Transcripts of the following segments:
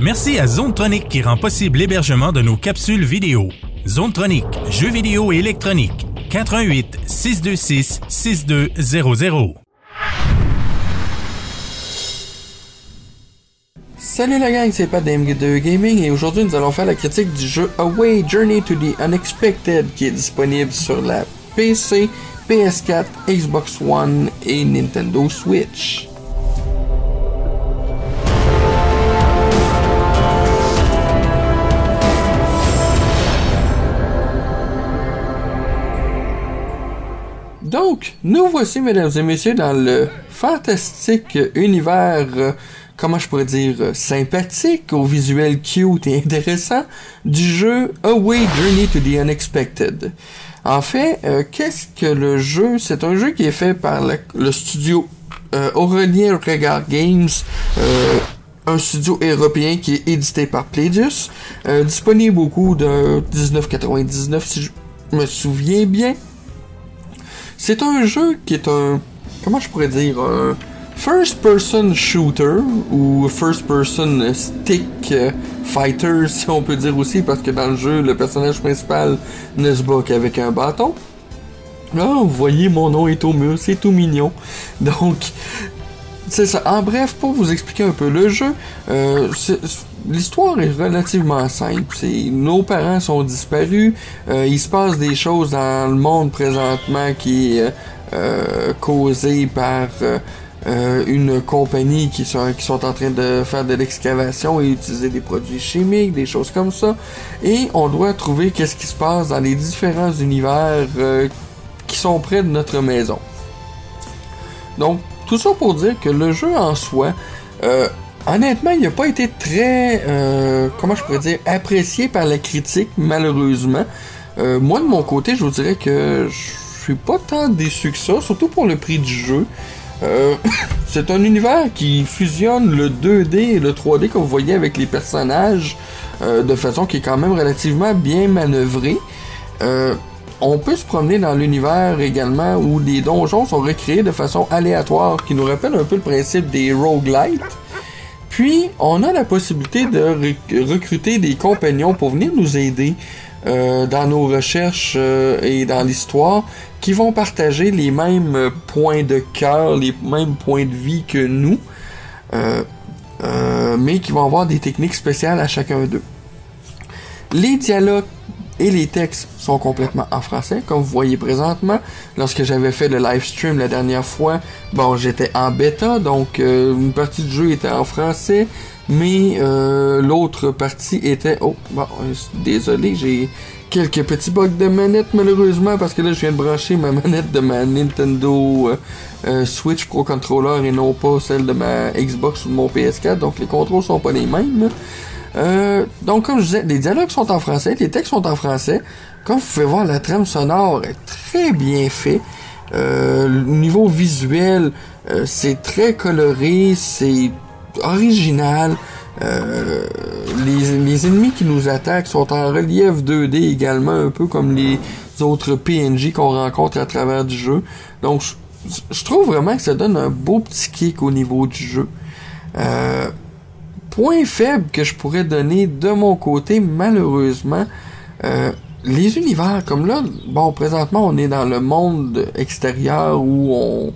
Merci à Zonetronic qui rend possible l'hébergement de nos capsules vidéo. Zonetronic, jeux vidéo et électronique. 88 626 6200. Salut la gang, c'est Pat d'MG2 Gaming et aujourd'hui nous allons faire la critique du jeu Away Journey to the Unexpected qui est disponible sur la PC, PS4, Xbox One et Nintendo Switch. Donc, nous voici, mesdames et messieurs, dans le fantastique univers, euh, comment je pourrais dire, euh, sympathique, au visuel cute et intéressant, du jeu Away Journey to the Unexpected. En fait, euh, qu'est-ce que le jeu? C'est un jeu qui est fait par le, studio Aurélien Regard Games, un studio européen qui est édité par Playdius, disponible au coût de 19,99 si je me souviens bien. C'est un jeu qui est un. Comment je pourrais dire Un first person shooter ou first person stick fighter, si on peut dire aussi, parce que dans le jeu, le personnage principal ne se bat qu'avec un bâton. Là, vous voyez, mon nom est au mur, c'est tout mignon. Donc, c'est ça. En bref, pour vous expliquer un peu le jeu, euh, l'histoire est relativement simple. nos parents sont disparus. Euh, il se passe des choses dans le monde présentement qui est euh, causé par euh, une compagnie qui sont, qui sont en train de faire de l'excavation et utiliser des produits chimiques, des choses comme ça. Et on doit trouver qu'est-ce qui se passe dans les différents univers qui sont près de notre maison. Donc, tout ça pour dire que le jeu en soi, Honnêtement, il n'a pas été très, euh, comment je pourrais dire, apprécié par la critique, malheureusement. Euh, moi, de mon côté, je vous dirais que je suis pas tant déçu que ça, surtout pour le prix du jeu. Euh, c'est un univers qui fusionne le 2D et le 3D, comme vous voyez, avec les personnages, de façon qui est quand même relativement bien manœuvrée. On peut se promener dans l'univers également où les donjons sont recréés de façon aléatoire, qui nous rappelle un peu le principe des roguelites. Puis, on a la possibilité de recruter des compagnons pour venir nous aider euh, dans nos recherches euh, et dans l'histoire qui vont partager les mêmes points de cœur, les mêmes points de vie que nous, euh, mais qui vont avoir des techniques spéciales à chacun d'eux. Les dialogues et les textes sont complètement en français, comme vous voyez présentement. Lorsque j'avais fait le live stream la dernière fois, bon, j'étais en bêta, donc euh, une partie du jeu était en français, mais euh, l'autre partie était... Oh, bon, désolé, j'ai quelques petits bugs de manette malheureusement, parce que là, je viens de brancher ma manette de ma Nintendo euh, Switch Pro Controller et non pas celle de ma Xbox ou de mon PS4, donc les contrôles sont pas les mêmes. Euh, donc, comme je disais, les dialogues sont en français, les textes sont en français. Comme vous pouvez voir, la trame sonore est très bien fait. Euh, niveau visuel, euh, c'est très coloré, c'est original. Euh, les, les, ennemis qui nous attaquent sont en relief 2D également, un peu comme les autres PNJ qu'on rencontre à travers du jeu. Donc, je, je trouve vraiment que ça donne un beau petit kick au niveau du jeu. Euh, point faible que je pourrais donner de mon côté, malheureusement, euh, les univers, comme là, bon, présentement, on est dans le monde extérieur où on,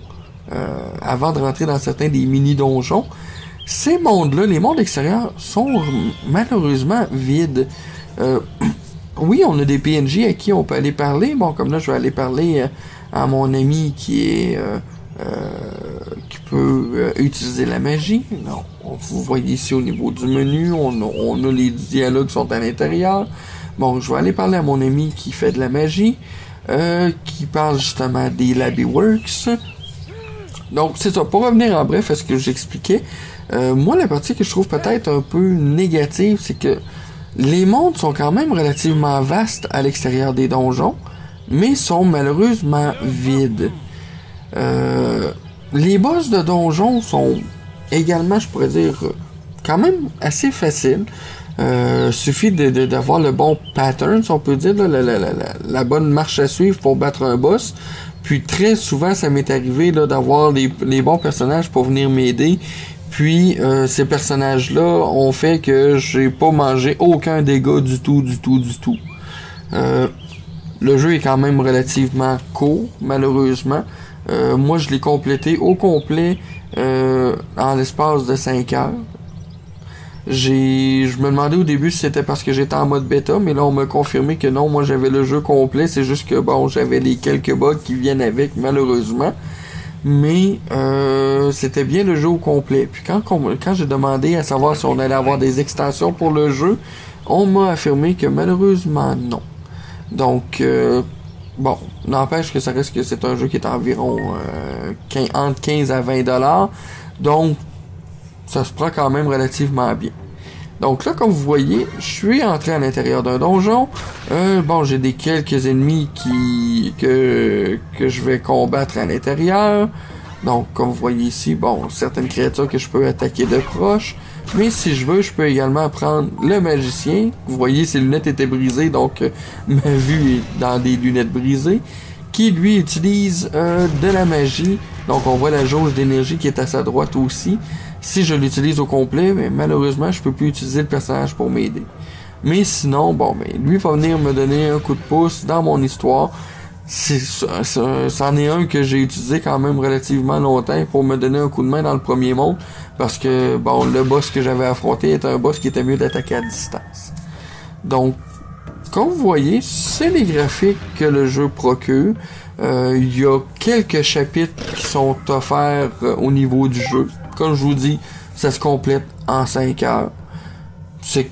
euh, avant de rentrer dans certains des mini-donjons, ces mondes-là, les mondes extérieurs, sont malheureusement vides. Euh, oui, on a des PNJ à qui on peut aller parler. Bon, comme là, je vais aller parler à mon ami qui est qui peut utiliser la magie. Non, vous voyez ici au niveau du menu, on a, les dialogues qui sont à l'intérieur. Bon, je vais aller parler à mon ami qui fait de la magie, euh, qui parle justement des Labyworks. Donc, c'est ça. Pour revenir en bref à ce que j'expliquais, euh, moi, la partie que je trouve peut-être un peu négative, c'est que les mondes sont quand même relativement vastes à l'extérieur des donjons, mais sont malheureusement vides. Euh, les boss de donjons sont également, je pourrais dire, quand même assez facile. Euh, suffit d'avoir le bon pattern, si on peut dire, la, bonne marche à suivre pour battre un boss. Puis très souvent, ça m'est arrivé d'avoir les, bons personnages pour venir m'aider. Puis euh, ces personnages-là ont fait que j'ai pas mangé aucun dégât du tout, du tout, du tout. Euh, le jeu est quand même relativement court, malheureusement. Euh, moi, je l'ai complété au complet en l'espace de 5 heures. J'ai, je me demandais au début si c'était parce que j'étais en mode bêta, mais là on m'a confirmé que non, moi j'avais le jeu complet, c'est juste que bon, j'avais les quelques bugs qui viennent avec, malheureusement. Mais euh, c'était bien le jeu au complet. Puis quand, quand j'ai demandé à savoir si on allait avoir des extensions pour le jeu, on m'a affirmé que malheureusement non. Donc euh, bon, n'empêche que ça reste que c'est un jeu qui est environ euh, entre 15 à 20 dollars. Donc ça se prend quand même relativement bien. Donc là, comme vous voyez, je suis entré à l'intérieur d'un donjon. Euh, bon, j'ai des quelques ennemis qui que, que je vais combattre à l'intérieur. Donc, comme vous voyez ici, bon, certaines créatures que je peux attaquer de proche. Mais si je veux, je peux également prendre le magicien. Vous voyez, ses lunettes étaient brisées, donc euh, ma vue est dans des lunettes brisées. Qui lui utilise euh, de la magie. Donc on voit la jauge d'énergie qui est à sa droite aussi si je l'utilise au complet, mais malheureusement, je peux plus utiliser le personnage pour m'aider. Mais sinon, bon, mais lui va venir me donner un coup de pouce dans mon histoire. C'en est un que j'ai utilisé quand même relativement longtemps pour me donner un coup de main dans le premier monde. Parce que, bon, le boss que j'avais affronté était un boss qui était mieux d'attaquer à distance. Donc, comme vous voyez, c'est les graphiques que le jeu procure. Euh, il y a quelques chapitres qui sont offerts euh, au niveau du jeu. Comme je vous dis, ça se complète en 5 heures. C'est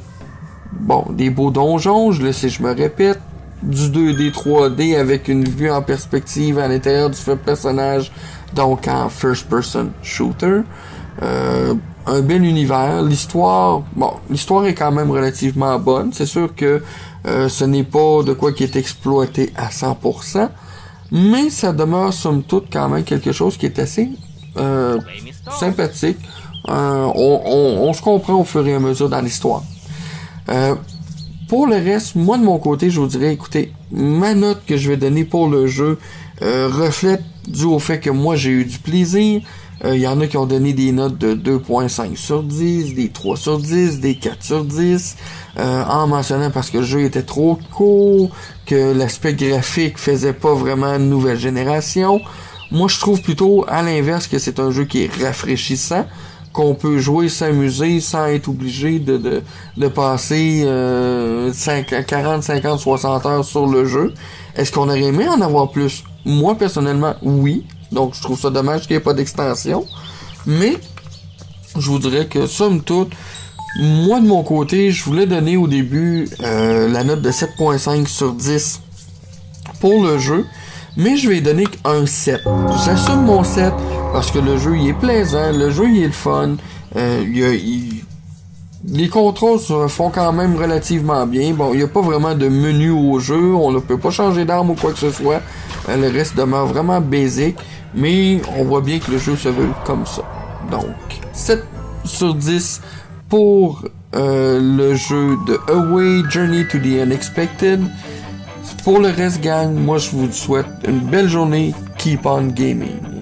bon, des beaux donjons, je le sais, je me répète. Du 2D, 3D avec une vue en perspective à l'intérieur du personnage, donc en first person shooter. Euh, un bel univers. L'histoire, bon, l'histoire est quand même relativement bonne. C'est sûr que euh, ce n'est pas de quoi qui est exploité à 100%, mais ça demeure somme toute quand même quelque chose qui est assez euh, sympathique. Euh, on, se comprend au fur et à mesure dans l'histoire. Euh, pour le reste, moi de mon côté, je vous dirais, écoutez, ma note que je vais donner pour le jeu reflète dû au fait que moi j'ai eu du plaisir. Il y en a qui ont donné des notes de 2.5 sur 10, des 3 sur 10, des 4 sur 10, en mentionnant parce que le jeu était trop court, que l'aspect graphique faisait pas vraiment une nouvelle génération. Moi, je trouve plutôt à l'inverse que c'est un jeu qui est rafraîchissant, qu'on peut jouer, s'amuser sans être obligé de, de, de passer euh, 5, 40, 50, 60 heures sur le jeu. Est-ce qu'on aurait aimé en avoir plus? Moi, personnellement, oui. Donc, je trouve ça dommage qu'il n'y ait pas d'extension. Mais, je vous dirais que, somme toute, moi, de mon côté, je voulais donner au début euh, la note de 7.5 sur 10 pour le jeu mais je vais donner un 7. J'assume mon 7 parce que le jeu il est plaisant, le jeu il est le fun, euh, il, les contrôles se font quand même relativement bien. Bon, il n'y a pas vraiment de menu au jeu, on ne peut pas changer d'arme ou quoi que ce soit. Euh, le reste demeure vraiment basic, mais on voit bien que le jeu se veut comme ça. Donc, 7 sur 10 pour euh, le jeu de Away Journey to the Unexpected. Pour le reste, gang, moi je vous souhaite une belle journée. Keep on gaming.